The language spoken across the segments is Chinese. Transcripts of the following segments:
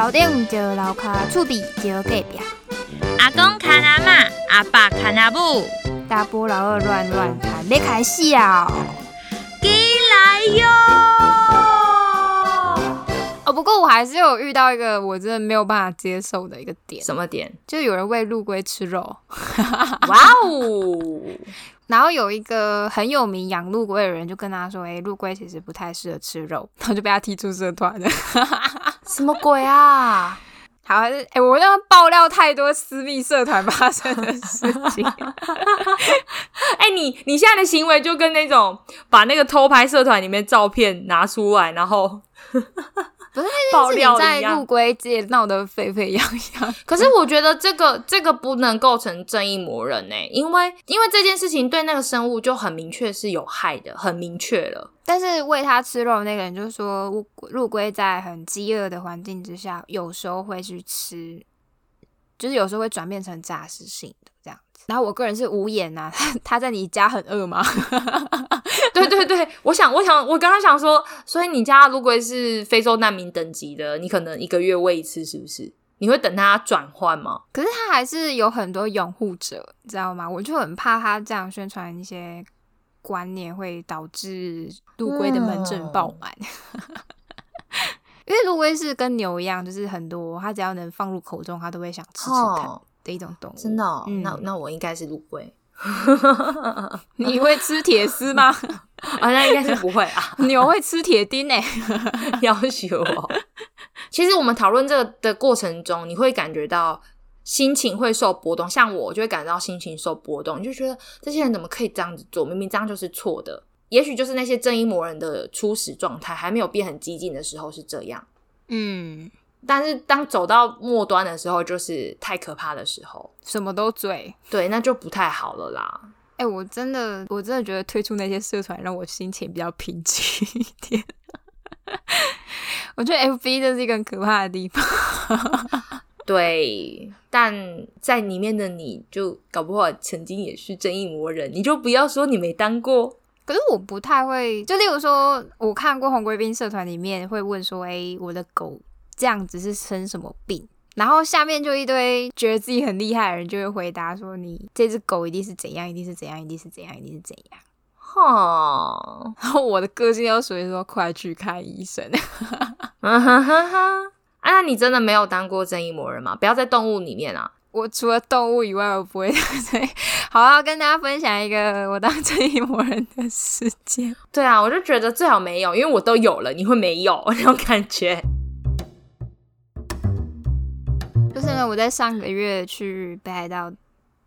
楼顶就楼骹，厝边就隔壁，阿公看阿嬷，阿爸看阿母，大波老二乱乱谈，你开笑。进来哟！哦，不过我还是有遇到一个我真的没有办法接受的一个点，什么点？就有人喂陆龟吃肉，哇哦！然后有一个很有名养陆龟的人就跟他说：“哎、陆龟其实不太适合吃肉。”然后就被他踢出社团了。什么鬼啊？好，还是哎、我要爆料太多私密社团发生的事情。哎、你你现在的行为就跟那种把那个偷拍社团里面照片拿出来，然后 不是 爆料在陆龟界闹得沸沸扬扬。可是我觉得这个这个不能构成正义魔人呢、因为因为这件事情对那个生物就很明确是有害的，很明确了。但是喂它吃肉那个人就说，陆龟在很饥饿的环境之下，有时候会去吃，就是有时候会转变成杂食性的这样子。然后我个人是无言呐、他他在你家很饿吗？对对对，我想我想我刚刚想说，所以你家陆龟是非洲难民等级的，你可能一个月喂一次，是不是？你会等它转换吗？可是他还是有很多拥护者，你知道吗？我就很怕他这样宣传一些观念，会导致陆龟的门诊爆满。因为陆龟是跟牛一样，就是很多它只要能放入口中，它都会想吃吃看哦的一种动物。真的、哦嗯那那我应该是陆龟你会吃铁丝吗？啊，那应该是不会啊。牛会吃铁钉欸呢、要求哦。其实我们讨论这个的过程中，你会感觉到心情会受波动，像我就会感到心情受波动，你就觉得这些人怎么可以这样子做？明明这样就是错的。也许就是那些正义魔人的初始状态还没有变很激进的时候是这样，嗯，但是当走到末端的时候，就是太可怕的时候，什么都追。对，那就不太好了啦。哎、我真的，我真的觉得退出那些社团让我心情比较平静一点。我觉得 F B 这是一个很可怕的地方。对，但在里面的你就搞不好曾经也是正义魔人，你就不要说你没当过。可是我不太会，就例如说，我看过红贵宾社团里面会问说，哎、我的狗这样子是生什么病？然后下面就一堆觉得自己很厉害的人就会回答说，你这只狗一定是怎样，一定是怎样，一定是怎样，一定是怎样。哈，然后我的个性又属于说，快去看医生。哈哈哈哈！啊，那你真的没有当过正义魔人吗？不要在动物里面啊！我除了动物以外，我不会 好要跟大家分享一个我当正义魔人的事件。对啊，我就觉得最好没有，因为我都有了，你会没有 那种感觉。就是呢，我在上个月去北海道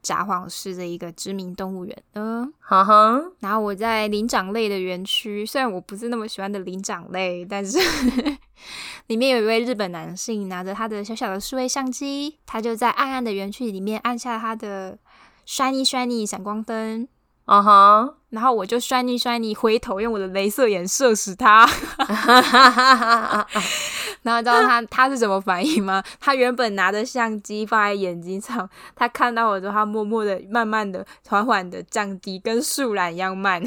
札幌市的一个知名动物园，嗯，哈哈，然后我在灵长类的园区，虽然我不是那么喜欢的灵长类，但是 里面有一位日本男性拿着他的小小的数位相机，他就在暗暗的园区里面按下他的 shiny shiny 闪光灯，啊哈，然后我就 shiny shiny 回头用我的镭射眼射死他。然后你知道他他是什么反应吗？他原本拿着相机放在眼睛上，他看到我之后，他默默的、慢慢的、缓缓的降低，跟树懒一样慢，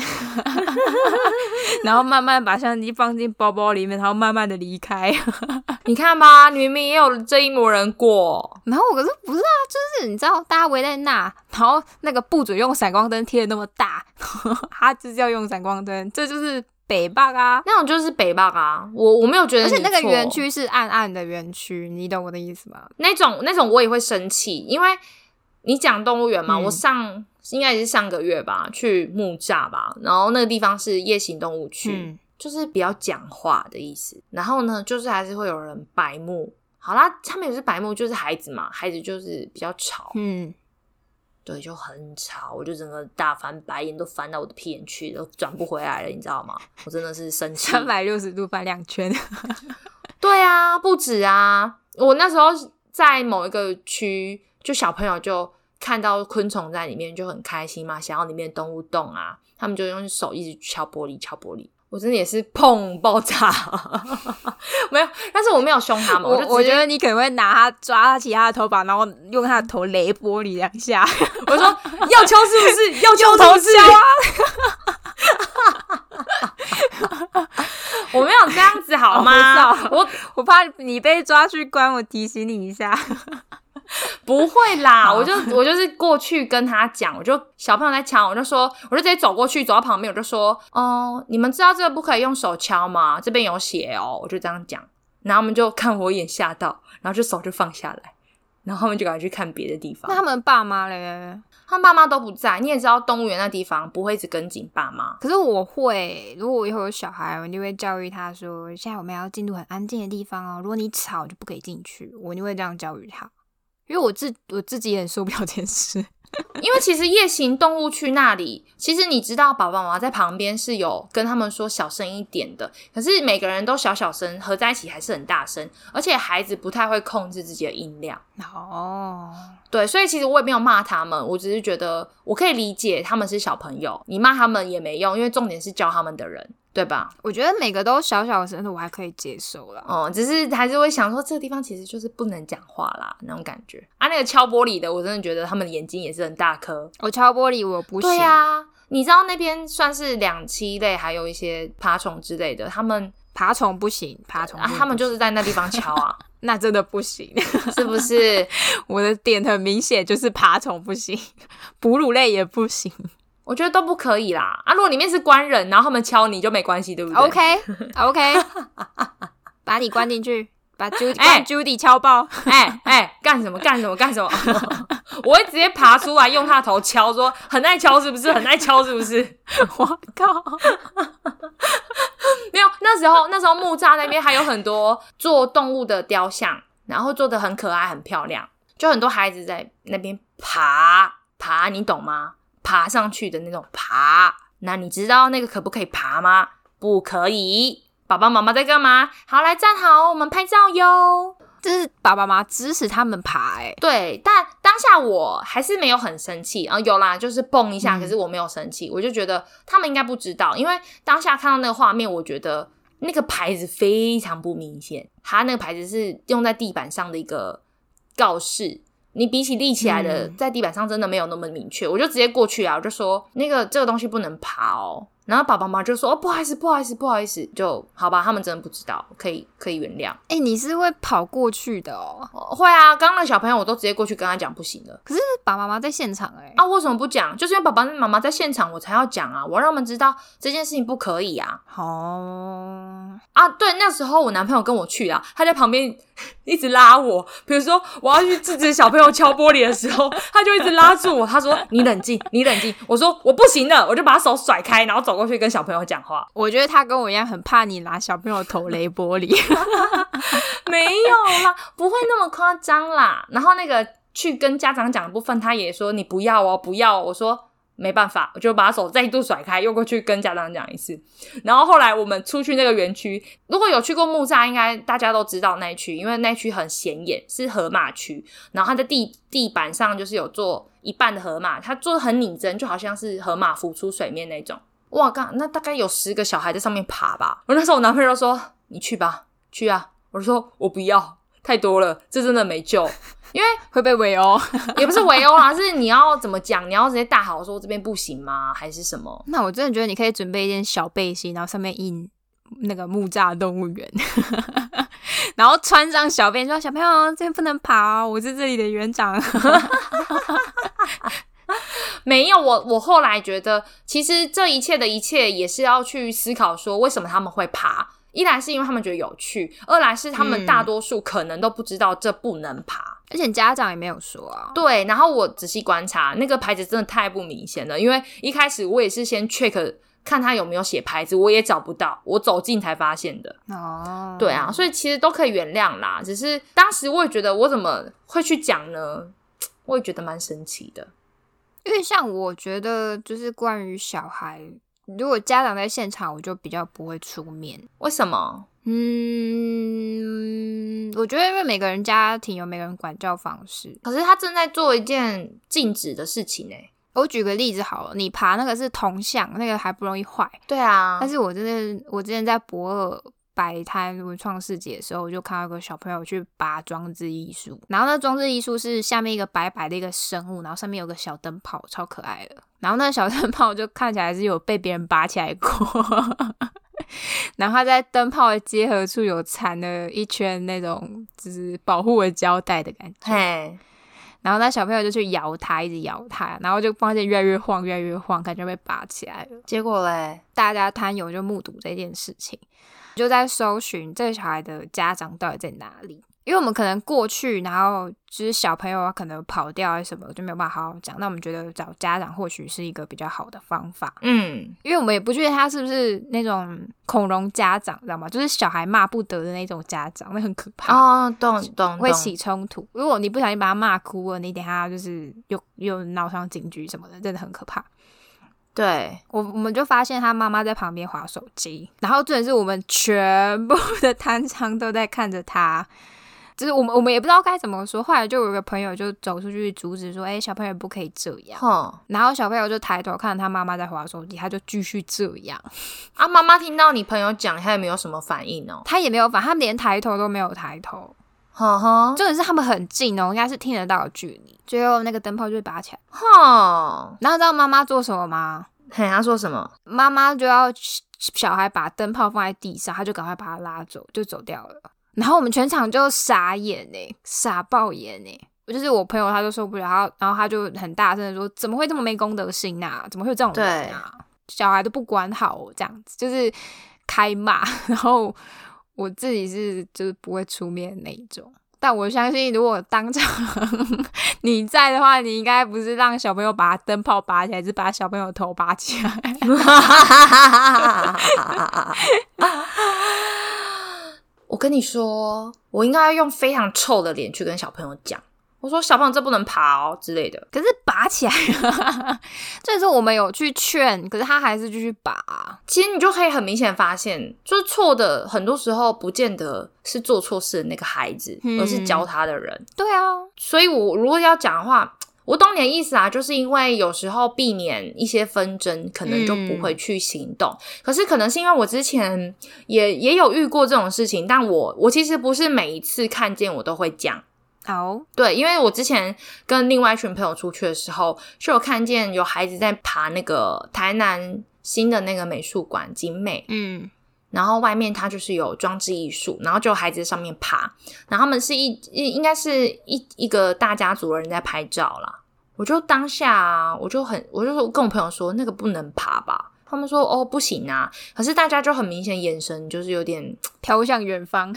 然后慢慢把相机放进包包里面，然后慢慢的离开。你看吧，你明明也有正义魔人过。然后我可是不是啊，就是你知道大家围在那，然后那个不准用闪光灯贴的那么大，他就是要用闪光灯，这就是北霸啊。那种就是北霸啊，我我没有觉得而且那个园区是暗暗的园区，你懂我的意思吗？那种那种我也会生气，因为你讲动物园嘛，嗯我上应该也是上个月吧，去木栅吧，然后那个地方是夜行动物区，嗯就是比较讲话的意思。然后呢，就是还是会有人白目。好啦，他们也是白目，就是孩子嘛，孩子就是比较吵，嗯，对，就很吵，我就整个大翻白眼，都翻到我的屁眼去，都转不回来了，你知道吗？我真的是生气。三百六十度翻两圈。对啊，不止啊！我那时候在某一个区，就小朋友就看到昆虫在里面就很开心嘛，想要里面动物动啊，他们就用手一直敲玻璃，敲玻璃。我真的也是砰爆炸，没有，但是我没有凶他们，我我觉得你可能会拿他抓起他的头发，然后用他的头雷玻璃两下，我说 要敲是不是？要敲头是啊！我没有这样子好吗？我我怕你被抓去关，我提醒你一下。不会啦，我就我就是过去跟他讲，我就小朋友在敲，我就说，我就直接走过去，走到旁边，我就说，哦、你们知道这个不可以用手敲吗？这边有写哦，我就这样讲，然后他们就看我一眼吓到，然后就手就放下来，然后他们就赶快去看别的地方那。他们爸妈嘞？他爸妈都不在，你也知道动物园那地方不会一直跟紧爸妈。可是我会，如果我以后有小孩，我一定会教育他说，现在我们要进入很安静的地方哦，如果你吵就不可以进去，我一定会这样教育他。因为我自我自己也很受不了这件事。因为其实夜行动物去那里，其实你知道爸爸妈妈在旁边是有跟他们说小声一点的，可是每个人都小小声，合在一起还是很大声，而且孩子不太会控制自己的音量。哦，对，所以其实我也没有骂他们，我只是觉得我可以理解他们是小朋友，你骂他们也没用，因为重点是教他们的人，对吧？我觉得每个都小小的声的，我还可以接受啦。哦、只是还是会想说这个地方其实就是不能讲话啦，那种感觉啊。那个敲玻璃的，我真的觉得他们的眼睛也是很大颗。我敲玻璃我不行，对啊、你知道那边算是两栖类，还有一些爬虫之类的，他们爬虫不行，爬虫啊，他们就是在那地方敲啊，那真的不行。是不是？我的点很明显，就是爬虫不行，哺乳类也不行。我觉得都不可以啦。啊，如果里面是官人，然后他们敲你就没关系，对不对 OK OK，把你关进去，把 Judy Judy 敲爆。哎哎，干什么干什么干什么？我会直接爬出来，用他的头敲，说很爱敲是不是？很爱敲是不是？我靠！没有，那时候那时候木栅那边还有很多做动物的雕像，然后做的很可爱很漂亮，就很多孩子在那边爬爬，你懂吗？爬上去的那种爬。那你知道那个可不可以爬吗？不可以。爸爸妈妈在干嘛？好，来站好，我们拍照哟。这是爸爸妈妈支持他们爬、欸，对，但当下我还是没有很生气啊、有啦，就是蹦一下，嗯可是我没有生气，我就觉得他们应该不知道，因为当下看到那个画面，我觉得那个牌子非常不明显，它那个牌子是用在地板上的一个告示。你比起立起来的，嗯在地板上真的没有那么明确，我就直接过去啊，我就说那个这个东西不能爬哦。然后爸爸妈妈就说：“哦，不好意思，不好意思，不好意思。”就好吧，他们真的不知道，可以可以原谅。哎、你是会跑过去的哦。哦会啊，刚刚那小朋友我都直接过去跟他讲不行了。可是爸爸妈妈在现场、欸，哎、啊，为什么不讲？就是因为爸爸妈妈在现场，我才要讲啊！我让他们知道这件事情不可以啊！哦，啊，对，那时候我男朋友跟我去啊，他在旁边 一直拉我。比如说我要去制止小朋友敲玻璃的时候，他就一直拉住我，他说：“你冷静，你冷静。”我说：“我不行了。”我就把手甩开，然后走过去跟小朋友讲话。我觉得他跟我一样很怕你拿小朋友头雷玻璃。没有啦，不会那么夸张啦。然后那个去跟家长讲的部分，他也说你不要哦，不要哦。我说没办法，我就把手再度甩开，又过去跟家长讲一次。然后后来我们出去那个园区，如果有去过木栅，应该大家都知道那一区，因为那一区很显眼，是河马区。然后它的地地板上就是有做一半的河马，它做的很拟真，就好像是河马浮出水面那种。哇，刚那大概有十个小孩在上面爬吧。我那时候我男朋友说：“你去吧，去啊。”我说：“我不要，太多了，这真的没救。” 因为会被围殴。也不是围殴啊，是你要怎么讲？你要直接大喊说这边不行吗？还是什么？那我真的觉得你可以准备一件小背心，然后上面印那个木栅动物园，然后穿上小背心说：“小朋友，这边不能爬哦，我是这里的园长。没有，我我后来觉得，其实这一切的一切也是要去思考说，为什么他们会爬？一来是因为他们觉得有趣，二来是他们嗯大多数可能都不知道这不能爬。”而且家长也没有说啊。对，然后我仔细观察，那个牌子真的太不明显了，因为一开始我也是先 check 看他有没有写牌子，我也找不到，我走近才发现的。哦，对啊，所以其实都可以原谅啦。只是当时我也觉得，我怎么会去讲呢？我也觉得蛮神奇的。因为像我觉得，就是关于小孩，如果家长在现场，我就比较不会出面。为什么？嗯，我觉得因为每个人家庭有每个人管教方式。可是他正在做一件禁止的事情呢、我举个例子好了，你爬那个是铜像，那个还不容易坏。对啊，但是我真的，我之前在博尔摆摊文创市集的时候，我就看到一个小朋友去拔装置艺术，然后那装置艺术是下面一个白白的一个生物，然后上面有个小灯泡，超可爱的。然后那个小 灯泡就看起来是有被别人拔起来过，然后他在灯泡的接合处有缠了一圈那种就是保护的胶带的感觉。嘿，然后那小朋友就去摇它，一直摇它，然后就发现越来越晃，越来越晃，感觉被拔起来了。结果嘞，大家摊友就目睹这件事情，就在搜寻这个小孩的家长到底在哪里。因为我们可能过去，然后就是小朋友啊，可能跑掉啊什么，就没有办法好好讲。那我们觉得找家长或许是一个比较好的方法，嗯，因为我们也不确定他是不是那种恐龙家长，知道吗？就是小孩骂不得的那种家长，那很可怕。哦，懂懂懂，会起冲突。如果你不小心把他骂哭了，你等下就是又又闹上警局什么的，真的很可怕。对，我我们就发现他妈妈在旁边划手机，然后重点是我们全部的摊商都在看着他，就是我们我们也不知道该怎么说。后来就有个朋友就走出去阻止说：“哎、小朋友不可以这样。哼，”然后小朋友就抬头看他妈妈在划手机，他就继续这样，啊，妈妈听到你朋友讲，他也没有什么反应哦，他也没有反，他连抬头都没有抬头。呵呵，重点是他们很近哦，应该是听得到的距离。最后那个灯泡就被拔起来，哼，然后知道妈妈做什么吗？嘿，他说什么？妈妈就要小孩把灯泡放在地上，他就赶快把他拉走，就走掉了。然后我们全场就傻眼呢，傻爆眼呢。就是我朋友他就受不了，然后然后他就很大声的说：“怎么会这么没公德心啊？怎么会有这种人啊？小孩都不管好这样子，就是开骂。”然后我自己是就是不会出面那一种。但我相信，如果当场 你在的话，你应该不是让小朋友把灯泡拔起来，是把小朋友头拔起来。我跟你说，我应该要用非常臭的脸去跟小朋友讲，我说小朋友这不能爬哦之类的。可是拔起来了，这是我们有去劝，可是他还是继续拔。其实你就可以很明显发现，就是错的很多时候不见得是做错事的那个孩子，嗯而是教他的人。对啊，所以我如果要讲的话，我懂你的意思啊，就是因为有时候避免一些纷争，可能就不会去行动。可是可能是因为我之前也也有遇过这种事情，但我我其实不是每一次看见我都会讲。好，对，因为我之前跟另外一群朋友出去的时候，就有看见有孩子在爬那个台南新的那个美术馆景美，嗯，然后外面它就是有装置艺术，然后就有孩子在上面爬，然后他们是一一应该是一一个大家族的人在拍照啦。我就当下啊，我就很我就说跟我朋友说那个不能爬吧，他们说哦不行啊，可是大家就很明显眼神就是有点飘向远方。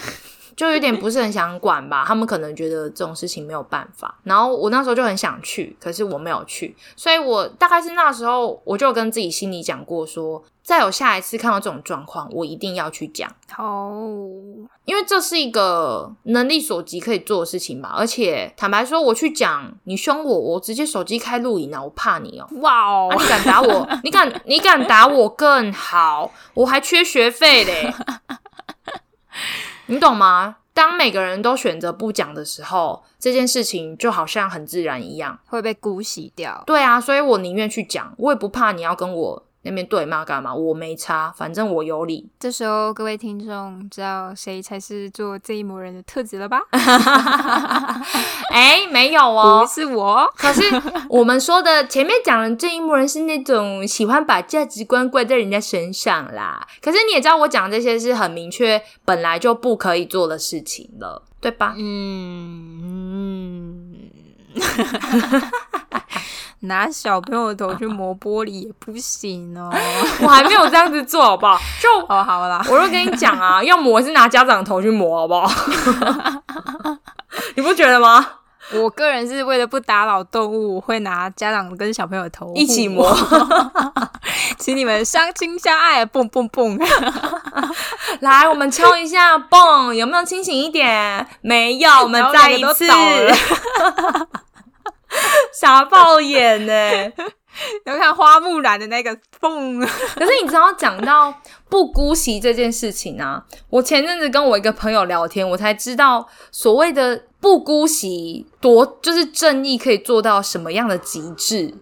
就有点不是很想管吧，他们可能觉得这种事情没有办法。然后我那时候就很想去，可是我没有去，所以我大概是那时候我就跟自己心里讲过说，再有下一次看到这种状况，我一定要去讲，哦，因为这是一个能力所及可以做的事情吧。而且坦白说，我去讲，你凶我，我直接手机开录影啊，我怕你哦、哇哦啊，，你敢打我？你敢你敢打我更好，我还缺学费嘞，你懂吗？当每个人都选择不讲的时候，这件事情就好像很自然一样。会被姑息掉。对啊，所以我宁愿去讲，我也不怕你要跟我那边对骂干嘛，我没差，反正我有理。这时候，各位听众知道谁才是做这一模人的特质了吧？哎，没有哦不，是我。可是我们说的前面讲的这一幕人是那种喜欢把价值观怪在人家身上啦。可是你也知道，我讲这些是很明确，本来就不可以做的事情了，对吧？嗯嗯，拿小朋友的头去磨玻璃也不行哦。我还没有这样子做，好不好？就哦，好啦，我就跟你讲啊，要磨是拿家长的头去磨，好不好？你不觉得吗？我个人是为了不打扰动物，我会拿家长跟小朋友的头一起磨磨，请你们相亲相爱，蹦蹦蹦。来，我们敲一下，蹦，有没有清醒一点？没有，我们再一次 傻爆眼呢、然后看花木兰的那个蹦，可是你知道，讲到不姑息这件事情啊，我前阵子跟我一个朋友聊天，我才知道所谓的不姑息多就是正义可以做到什么样的极致。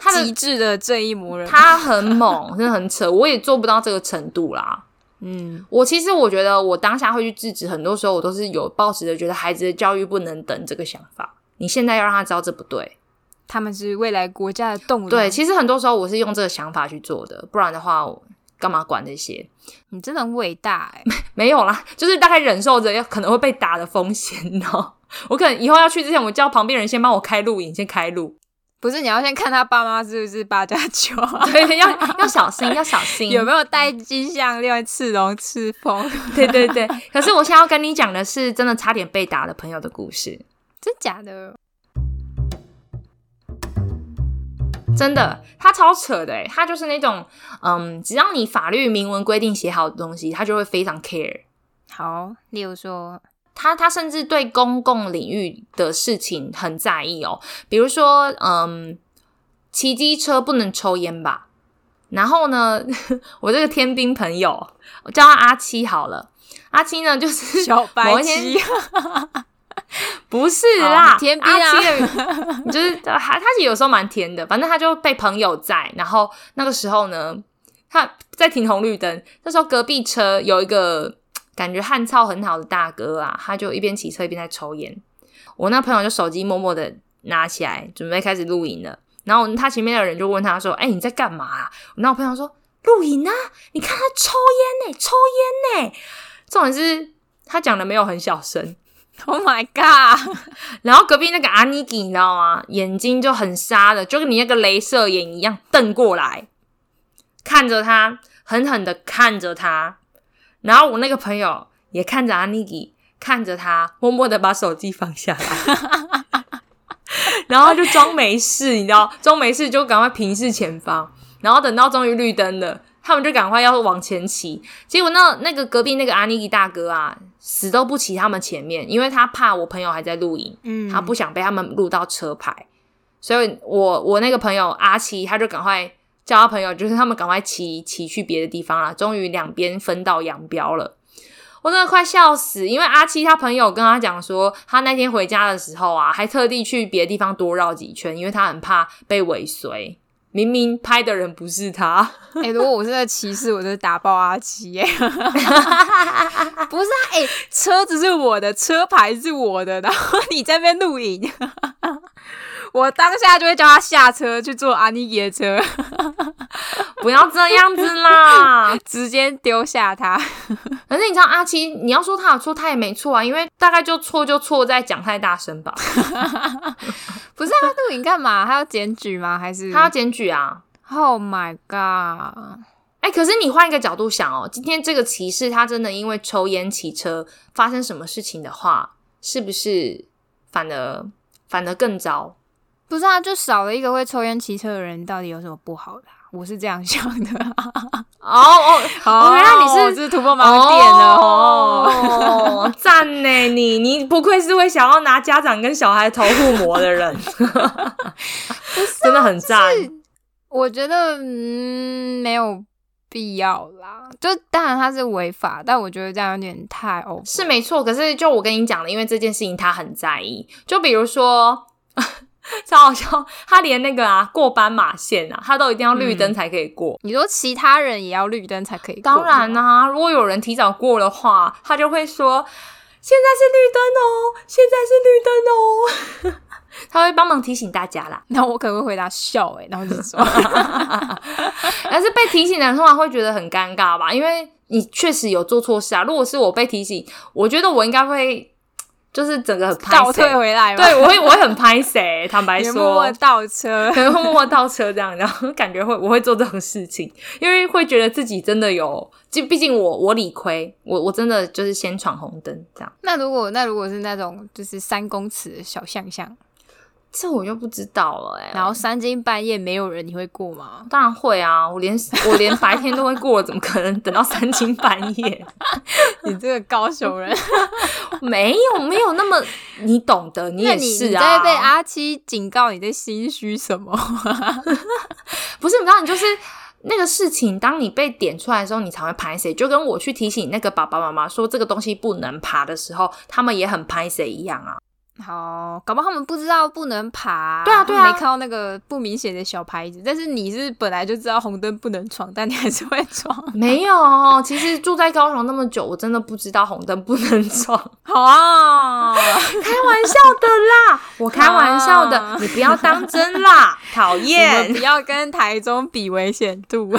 他的极致的正义魔人。他很猛，真的很扯，我也做不到这个程度啦。嗯，我其实我觉得，我当下会去制止，很多时候我都是有抱持着觉得孩子的教育不能等这个想法。你现在要让他知道这不对，他们是未来国家的栋梁。对，其实很多时候我是用这个想法去做的，不然的话，干嘛管这些？你真的很伟大哎！没有啦，就是大概忍受着要可能会被打的风险，你知道？我可能以后要去之前，我叫旁边人先帮我开录影，先开录。不是，你要先看他爸妈是不是八加九，对，要要小心，要小心，有没有戴金项链、刺龙、刺凤？对对对。可是我现在要跟你讲的是，真的差点被打的朋友的故事，真假的？真的，他超扯的，他就是那种，嗯，只要你法律明文规定写好的东西，他就会非常 care。好，例如说。他他甚至对公共领域的事情很在意哦，比如说，嗯，骑机车不能抽烟吧？然后呢，我这个天兵朋友，我叫他阿七好了。阿七呢，就是小白七，不是啦，天兵啊，就是他，他其实有时候蛮甜的。反正他就被朋友在，然后那个时候呢，他在停红绿灯，那时候隔壁车有一个。感觉汗操很好的大哥啊，他就一边骑车一边在抽烟。我那朋友就手机默默的拿起来，准备开始录影了。然后他前面的人就问他说：“哎，你在干嘛？”我那朋友说：“录影啊，你看他抽烟呢，抽烟呢。”重点是他讲的没有很小声。Oh my god！然后隔壁那个阿尼基，你知道吗？眼睛就很沙的，就跟你那个镭射眼一样瞪过来，看着他，狠狠的看着他。然后我那个朋友也看着阿尼基，看着他，默默的把手机放下来，然后就装没事，你知道，装没事就赶快平视前方。然后等到终于绿灯了，他们就赶快要往前骑。结果那那个隔壁那个阿尼基大哥啊，死都不骑他们前面，因为他怕我朋友还在录影，嗯，他不想被他们录到车牌。所以我我那个朋友阿七，他就赶快。叫他朋友，就是他们赶快骑骑去别的地方了。终于两边分道扬镳了，我真的快笑死！因为阿七他朋友跟他讲说，他那天回家的时候啊，还特地去别的地方多绕几圈，因为他很怕被尾随。明明拍的人不是他。哎，如果我是在歧视，我就打爆阿七。耶，不是啊，哎，车子是我的，车牌是我的，然后你在那边录影。我当下就会叫他下车去坐阿尼耶车，不要这样子啦，直接丢下他。可是你知道阿七，你要说他有错，他也没错啊，因为大概就错就错在讲太大声吧。不是他录影干嘛？他要检举吗？还是他要检举啊？Oh my god！哎，可是你换一个角度想哦，今天这个骑士他真的因为抽烟骑车发生什么事情的话，是不是反而反而更糟？不是啊，就少了一个会抽烟骑车的人，到底有什么不好的？我是这样想的。哦哦，原来你是是突破盲点了哦，赞呢！你你不愧是会想要拿家长跟小孩头护膜的人，真的很赞。我觉得嗯没有必要啦，就当然他是违法，但我觉得这样有点太哦，是没错。可是就我跟你讲的，因为这件事情他很在意，就比如说。超好笑，他连那个啊过斑马线啊，他都一定要绿灯才可以过。你说其他人也要绿灯才可以？当然啦，如果有人提早过的话，他就会说现在是绿灯哦，现在是绿灯哦，他会帮忙提醒大家啦。那我可能会回答笑哎，然后就说，但是被提醒的人通常会觉得很尴尬吧，因为你确实有做错事啊。如果是我被提醒，我觉得我应该会。就是整个倒退回来，对我会我会很拍谁？坦白说，默默倒车，可能会默默倒车这样，然后感觉会我会做这种事情，因为会觉得自己真的有，就毕竟我我理亏，我我真的就是先闯红灯这样。那如果那如果是那种就是三公尺的小巷巷。这我就不知道了哎。然后三更半夜没有人，你会过吗？当然会啊！我连我连白天都会过，怎么可能等到三更半夜？你这个高雄人，没有没有那么你懂得，你也是啊。在被阿七警告，你在心虚什么？不是，你知道，你就是那个事情，当你被点出来的时候，你才会拍谁。就跟我去提醒那个爸爸妈妈说这个东西不能爬的时候，他们也很拍谁一样啊。好，搞不好他们不知道不能爬，对啊，对啊，没看到那个不明显的小牌子。但是你是本来就知道红灯不能闯，但你还是会闯。没有，其实住在高雄那么久，我真的不知道红灯不能闯。好 啊，开玩笑的啦，我开玩笑的，啊你不要当真啦，讨厌不。要跟台中比危险度。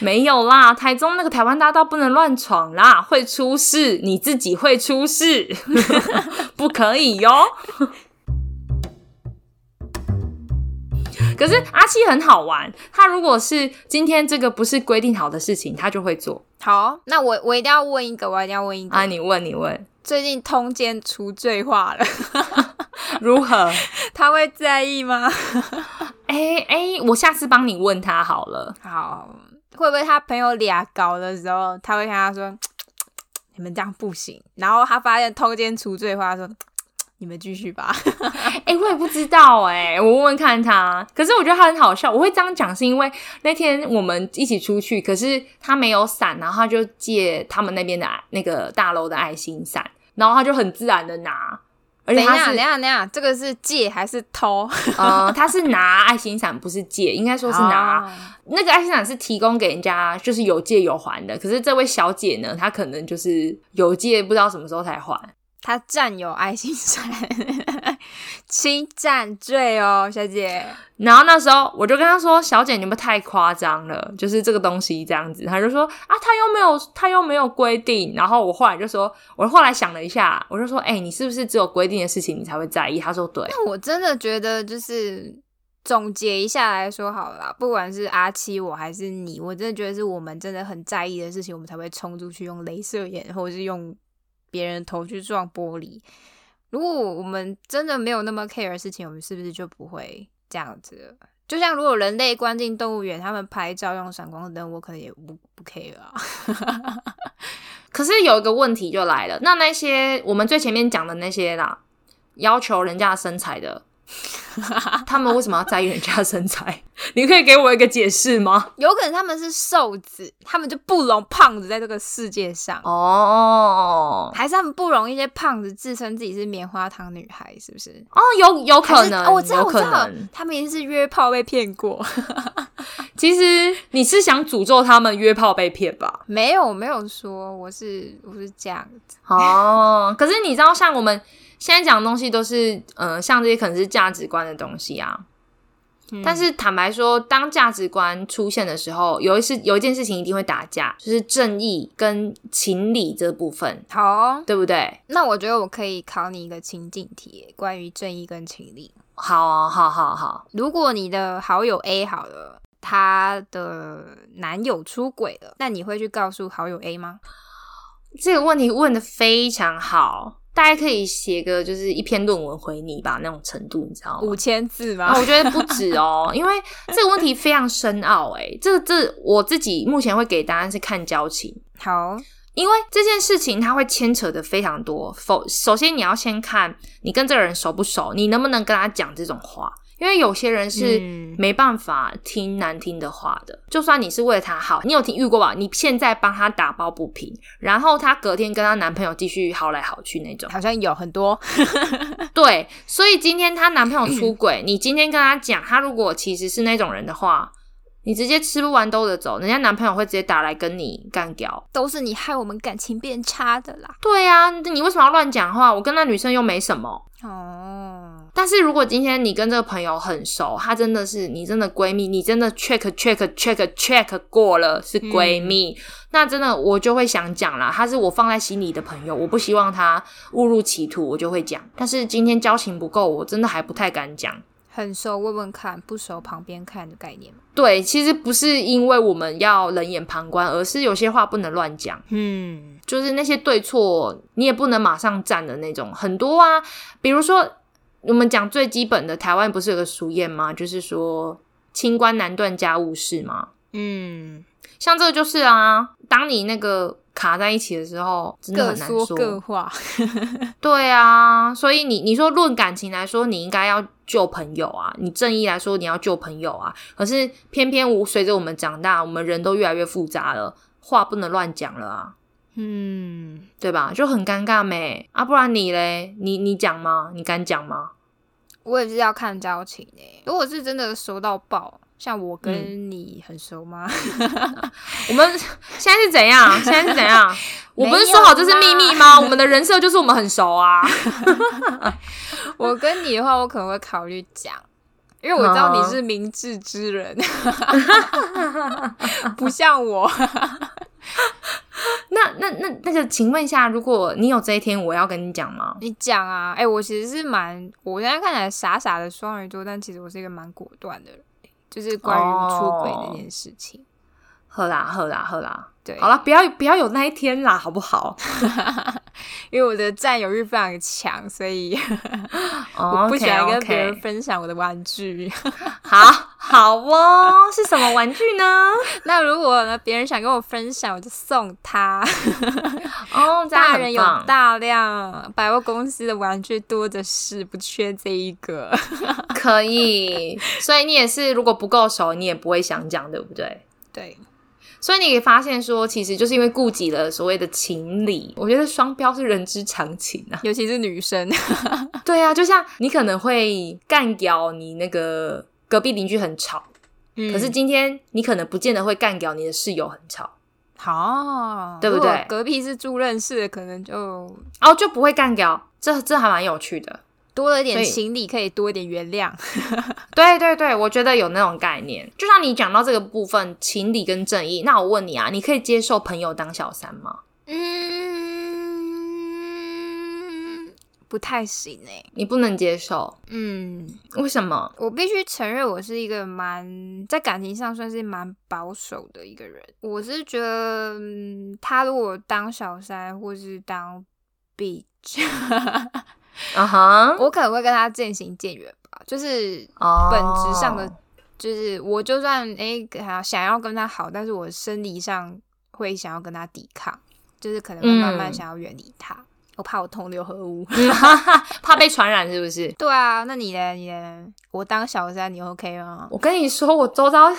没有啦，台中那个台湾大道不能乱闯啦，会出事，你自己会出事，不可以哟。可是阿七很好玩，他如果是今天这个不是规定好的事情，他就会做好，那我我一定要问一个，我一定要问一个。啊。你问，你问，最近通奸除罪化了，如何？他会在意吗？哎哎，我下次帮你问他好了。好，会不会他朋友俩搞的时候，他会跟他说：“你们这样不行。”然后他发现通奸除罪话，说：“你们继续吧。哎、我也不知道哎、我问问看他。可是我觉得他很好笑。我会这样讲，是因为那天我们一起出去，可是他没有伞，然后他就借他们那边的那个大楼的爱心伞，然后他就很自然的拿，”而等一下，等一下，等一下，这个是借还是偷？呃，他是拿爱心伞，不是借，应该说是拿、哦那个爱心伞是提供给人家，就是有借有还的。可是这位小姐呢，她可能就是有借，不知道什么时候才还。他占有爱心伞，侵占罪哦，小姐。然后那时候我就跟他说：“小姐，你们太夸张了，就是这个东西这样子。”他就说：“啊，他又没有，他又没有规定。”然后我后来就说：“我后来想了一下，我就说：‘哎、你是不是只有规定的事情你才会在意？’他说：‘对。那我真的觉得，就是总结一下来说好了啦，不管是阿七我还是你，我真的觉得是我们真的很在意的事情，我们才会冲出去用镭射眼，或者是用别人头去撞玻璃。如果我们真的没有那么 care 的事情，我们是不是就不会这样子？就像如果人类关进动物园，他们拍照用闪光灯，我可能也不不 care 啊。可是有一个问题就来了，那那些我们最前面讲的那些啦，要求人家身材的，他们为什么要在意人家的身材？你可以给我一个解释吗？有可能他们是瘦子，他们就不容胖子在这个世界上。哦还是他们不容一些胖子自称自己是棉花糖女孩，是不是？哦，有有可能，哦，我知道，我知道。，他们一定是约炮被骗过。其实你是想诅咒他们约炮被骗吧？没有，没有说我是我是这样子。哦，可是你知道，像我们现在讲的东西都是，呃，像这些可能是价值观的东西啊。嗯但是坦白说，当价值观出现的时候，有一事有一件事情一定会打架，就是正义跟情理这部分，好哦、对不对？那我觉得我可以考你一个情境题，关于正义跟情理。好啊，好好好，如果你的好友 A 好了，他的男友出轨了，那你会去告诉好友 A 吗？这个问题问的非常好，大概可以写个就是一篇论文回你吧，那种程度，你知道吗？五千字吗？啊，我觉得不止哦，因为这个问题非常深奥。哎，这个这我自己目前会给答案是看交情，好，因为这件事情它会牵扯的非常多。否，首先你要先看你跟这个人熟不熟，你能不能跟他讲这种话。因为有些人是嗯没办法听难听的话的，就算你是为了他好，你有听遇过吧？你现在帮他打抱不平，然后他隔天跟她男朋友继续好来好去那种，好像有很多。对，所以今天她男朋友出轨，你今天跟她讲，他如果其实是那种人的话，你直接吃不完兜着走，人家男朋友会直接打来跟你干掉。都是你害我们感情变差的啦。对啊，你为什么要乱讲话？我跟那女生又没什么。哦，但是如果今天你跟这个朋友很熟，她真的是你真的闺蜜，你真的 check check check check 过了是闺蜜，那真的我就会想讲啦，她是我放在心里的朋友，我不希望她误入歧途，我就会讲。但是今天交情不够，我真的还不太敢讲。很熟问问看，不熟旁边看的概念。对，其实不是因为我们要冷眼旁观，而是有些话不能乱讲。嗯，就是那些对错，你也不能马上站的那种，很多啊。比如说，我们讲最基本的，台湾不是有个俗谚吗？就是说“清官难断家务事”嘛。嗯，像这个就是啊，当你那个卡在一起的时候，真的各很难说各话。对啊，所以你你说论感情来说，你应该要救朋友啊；你正义来说，你要救朋友啊。可是偏偏我随着我们长大，我们人都越来越复杂了，话不能乱讲了啊，嗯，对吧？就很尴尬没啊，不然你嘞，你你讲吗？你敢讲吗？我也是要看交情诶、如果是真的熟到爆，像我跟你很熟吗？我们现在是怎样？现在是怎样？我不是说好这是秘密吗？我们的人设就是我们很熟啊。我跟你的话，我可能会考虑讲，因为我知道你是明智之人，不像我。那那那那个，请问一下，如果你有这一天，我要跟你讲吗？你讲啊，哎、我其实是蛮，我现在看起来傻傻的双鱼座，但其实我是一个蛮果断的人，就是关于出轨那件事情。喝啦喝啦喝啦！对，好了，不要不要有那一天啦，好不好？因为我的占有欲非常强，所以 哦我不喜欢跟别人分享我的玩具。好好哦，是什么玩具呢？那如果呢，别人想跟我分享，我就送他。哦，大人有。大量，百货公司的玩具多的是，不缺这一个。可以，所以你也是，如果不够熟，你也不会想讲，对不对？对，所以你可以发现说，其实就是因为顾及了所谓的情理，我觉得双标是人之常情啊。尤其是女生。对啊，就像你可能会干掉你那个隔壁邻居很吵，嗯可是今天你可能不见得会干掉你的室友很吵，好，对不对隔壁是住认识的，可能就哦就不会干掉，这这还蛮有趣的。多了一点情理，可以多一点原谅。对对对，我觉得有那种概念。就像你讲到这个部分，情理跟正义，那我问你啊，你可以接受朋友当小三吗？嗯，不太行哎、你不能接受，嗯，为什么？我必须承认，我是一个蛮在感情上算是蛮保守的一个人。我是觉得，嗯、他如果当小三或是当 bitch，啊哈，我可能会跟他渐行渐远吧。就是哦本质上的，就是我就算诶想想要跟他好，但是我生理上会想要跟他抵抗，就是可能会慢慢嗯想要远离他。我怕我同流合污。怕被传染是不是？对啊，那你呢？你呢？我当小三，你 OK 吗？我跟你说，我周遭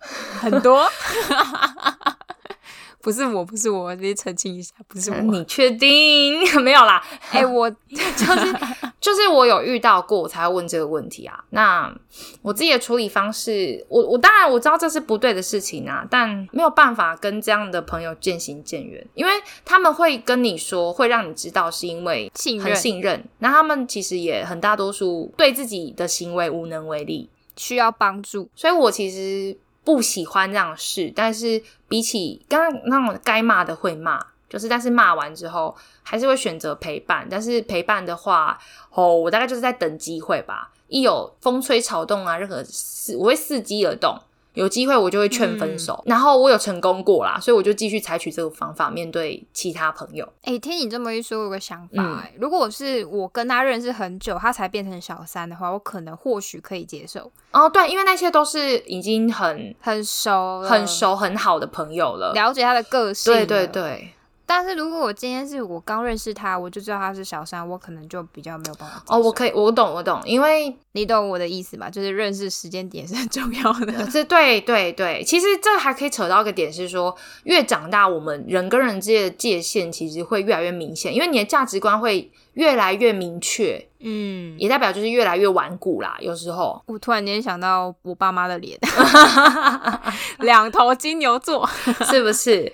很多，不是我，不是我，直接澄清一下，不是我。你确定 没有啦？哎、我就是就是我有遇到过，我才会问这个问题啊。那我自己的处理方式，我我当然我知道这是不对的事情啊，但没有办法跟这样的朋友渐行渐远，因为他们会跟你说，会让你知道是因为很信任信任，那他们其实也很大多数对自己的行为无能为力，需要帮助，所以我其实不喜欢这样的事，但是比起刚刚那种该骂的会骂，就是但是骂完之后还是会选择陪伴。但是陪伴的话，哦，我大概就是在等机会吧。一有风吹草动啊，任何事我会伺机而动。有机会我就会劝分手，然后我有成功过啦，所以我就继续采取这个方法面对其他朋友。哎、听你这么一说，我有个想法、如果是我跟他认识很久，他才变成小三的话，我可能或许可以接受，哦，对，因为那些都是已经很很熟，很，熟很好的朋友了。了解他的个性，对对。对，但是如果我今天是我刚认识他，我就知道他是小三，我可能就比较没有办法。哦，我可以，我懂，我懂，因为你懂我的意思吧？就是认识时间点是很重要呃的。这对对对，其实这还可以扯到一个点是说，越长大，我们人跟人之间的界限其实会越来越明显，因为你的价值观会越来越明确，嗯，也代表就是越来越顽固啦。有时候，我突然间想到我爸妈的脸，两头金牛座，是不是？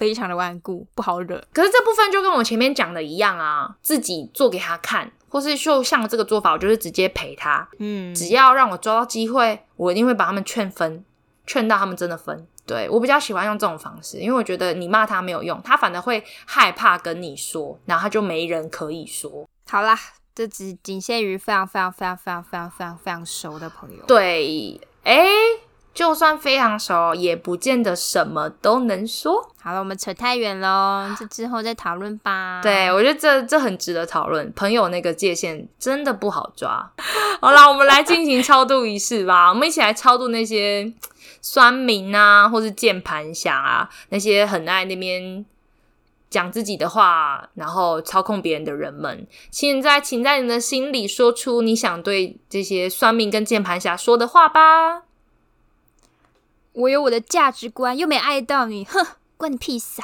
非常的顽固，不好惹。可是这部分就跟我前面讲的一样啊，自己做给他看，或是就像这个做法，我就是直接陪他，嗯，只要让我抓到机会，我一定会把他们劝分，劝到他们真的分。对我比较喜欢用这种方式，因为我觉得你骂他没有用，他反而会害怕跟你说，然后他就没人可以说。好啦，这只仅限于非常非常非常非常非常非常非常熟的朋友。对，哎，就算非常熟，也不见得什么都能说。好了，我们扯太远喽，这之后再讨论吧。对，我觉得这这很值得讨论。朋友那个界限真的不好抓。好啦，我们来进行超度仪式吧。我们一起来超度那些酸民啊，或是键盘侠啊，那些很爱那边讲自己的话，然后操控别人的人们。现在，请在你的心里说出你想对这些算命跟键盘侠说的话吧。我有我的价值观，又没爱到你，哼，关你屁事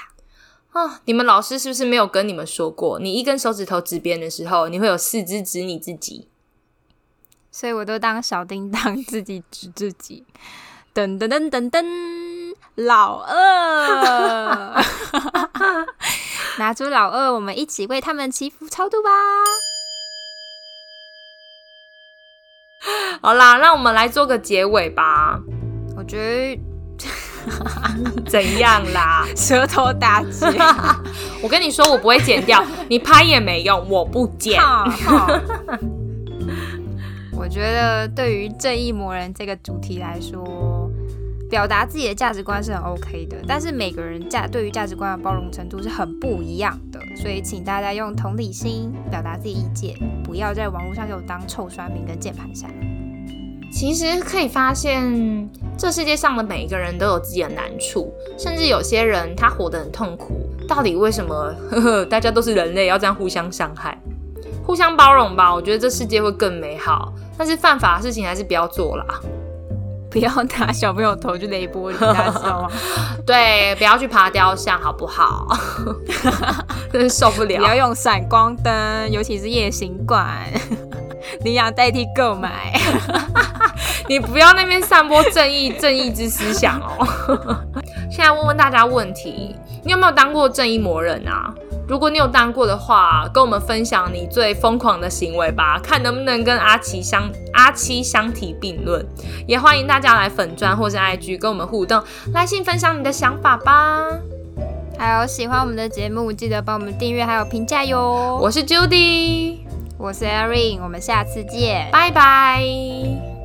啊！啊，你们老师是不是没有跟你们说过，你一根手指头指别人的时候，你会有四只指你自己？所以我都当小叮当，自己指自己。噔噔噔噔噔，老二，拿出老二，我们一起为他们祈福超度吧。好啦，让我们来做个结尾吧。我觉得 怎样啦？舌头打结。我跟你说，我不会剪掉，你拍也没用，我不剪。我觉得对于正义魔人这个主题来说，表达自己的价值观是很 OK 的，但是每个人价对于价值观的包容程度是很不一样的，所以请大家用同理心表达自己意见，不要在网络上给我当臭酸民跟键盘侠。其实可以发现，这世界上的每一个人都有自己的难处，甚至有些人他活得很痛苦。到底为什么？呵呵，大家都是人类，要这样互相伤害，互相包容吧。我觉得这世界会更美好。但是犯法的事情还是不要做啦，不要拿小朋友头去勒玻璃，大家知道吗？对，不要去爬雕像，好不好？真是受不了。不要用闪光灯，尤其是夜行馆，领养代替购买。你不要那边散播正义正义之思想哦。现在问问大家问题：你有没有当过正义魔人啊？如果你有当过的话，跟我们分享你最疯狂的行为吧，看能不能跟阿奇相阿七相提并论。也欢迎大家来粉砖或是 IG 跟我们互动，来信分享你的想法吧。还有喜欢我们的节目，记得帮我们订阅还有评价哟。我是 Judy，我是 Erin，我们下次见，拜拜。